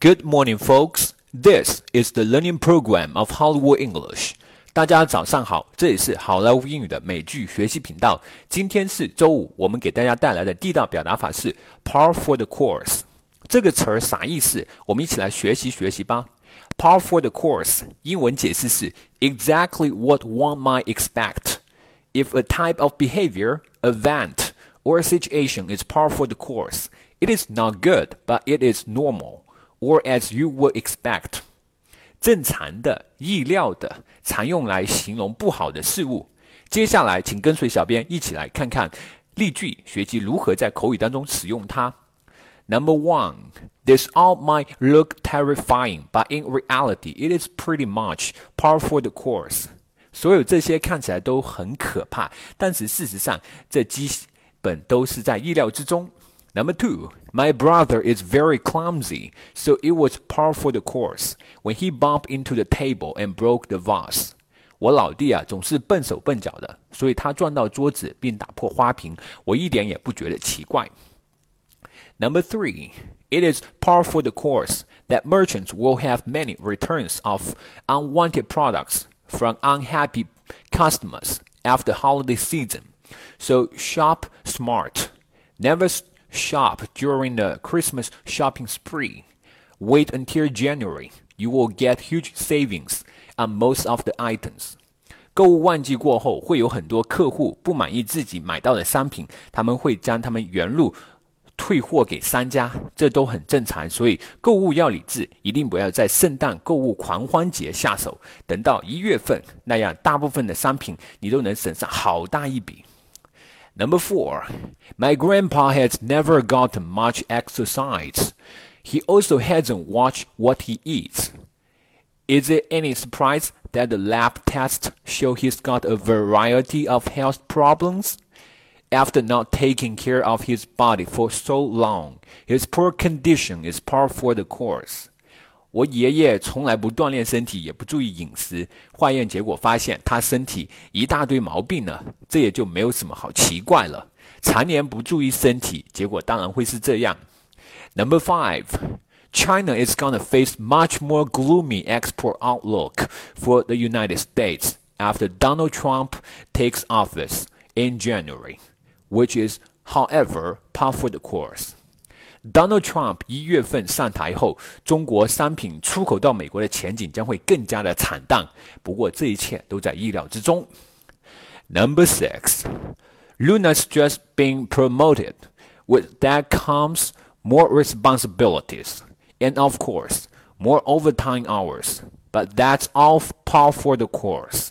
Good morning, folks. This is the learning program of Hollywood English. 大家早上好，这里是好莱坞英语的美剧学习频道。今天是周五，我们给大家带来的地道表达法是 “par for the course”。这个词儿啥意思？我们一起来学习学习吧。Par for the course，英文解释是 exactly what one might expect. If a type of behavior, event, or situation is par for the course, it is not good, but it is normal Or as you would expect，正常的、意料的，常用来形容不好的事物。接下来，请跟随小编一起来看看例句，学习如何在口语当中使用它。Number one, this all might look terrifying, but in reality, it is pretty much par for the course. 所有这些看起来都很可怕，但是事实上，这基本都是在意料之中。Number two, my brother is very clumsy, so it was par for the course when he bumped into the table and broke the vase. 我老弟啊，总是笨手笨脚的，所以他撞到桌子并打破花瓶，我一点也不觉得奇怪。Number three, it is par for the course that merchants will have many returns of unwanted products from unhappy customers after holiday season. So shop smart. Never shop during the Christmas shopping spree. Wait until January. You will get huge savings on most of the items. 购物旺季过后，会有很多客户不满意自己买到的商品，他们会将他们原路退货给商家，这都很正常。所以购物要理智，一定不要在圣诞购物狂欢节下手，等到一月份，那样大部分的商品你都能省上好大一笔。Number four, my grandpa has never gotten much exercise. He also hasn't watched what he eats. Is it any surprise that the lab tests show he's got a variety of health problems? After not taking care of his body for so long, his poor condition is par for the course. 我爷爷从来不锻炼身体，也不注意饮食。化验结果发现他身体一大堆毛病呢，这也就没有什么好奇怪了。常年不注意身体，结果当然会是这样。Number five, China is gonna face much more gloomy export outlook for the United States after Donald Trump takes office in January, which is, however, par for the course. Donald Trump 一月份上台后，中国商品出口到美国的前景将会更加的惨淡。不过这一切都在意料之中。Number six, Luna's just been promoted. With that comes more responsibilities and, of course, more overtime hours. But that's all par for the course.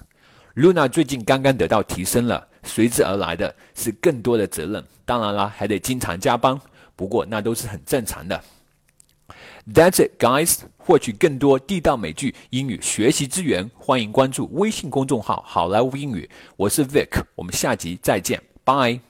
Luna 最近刚刚得到提升了，随之而来的是更多的责任。当然了，还得经常加班。不过那都是很正常的。That's it, guys。获取更多地道美剧英语学习资源，欢迎关注微信公众号“好莱坞英语”。我是 Vic，我们下集再见，Bye。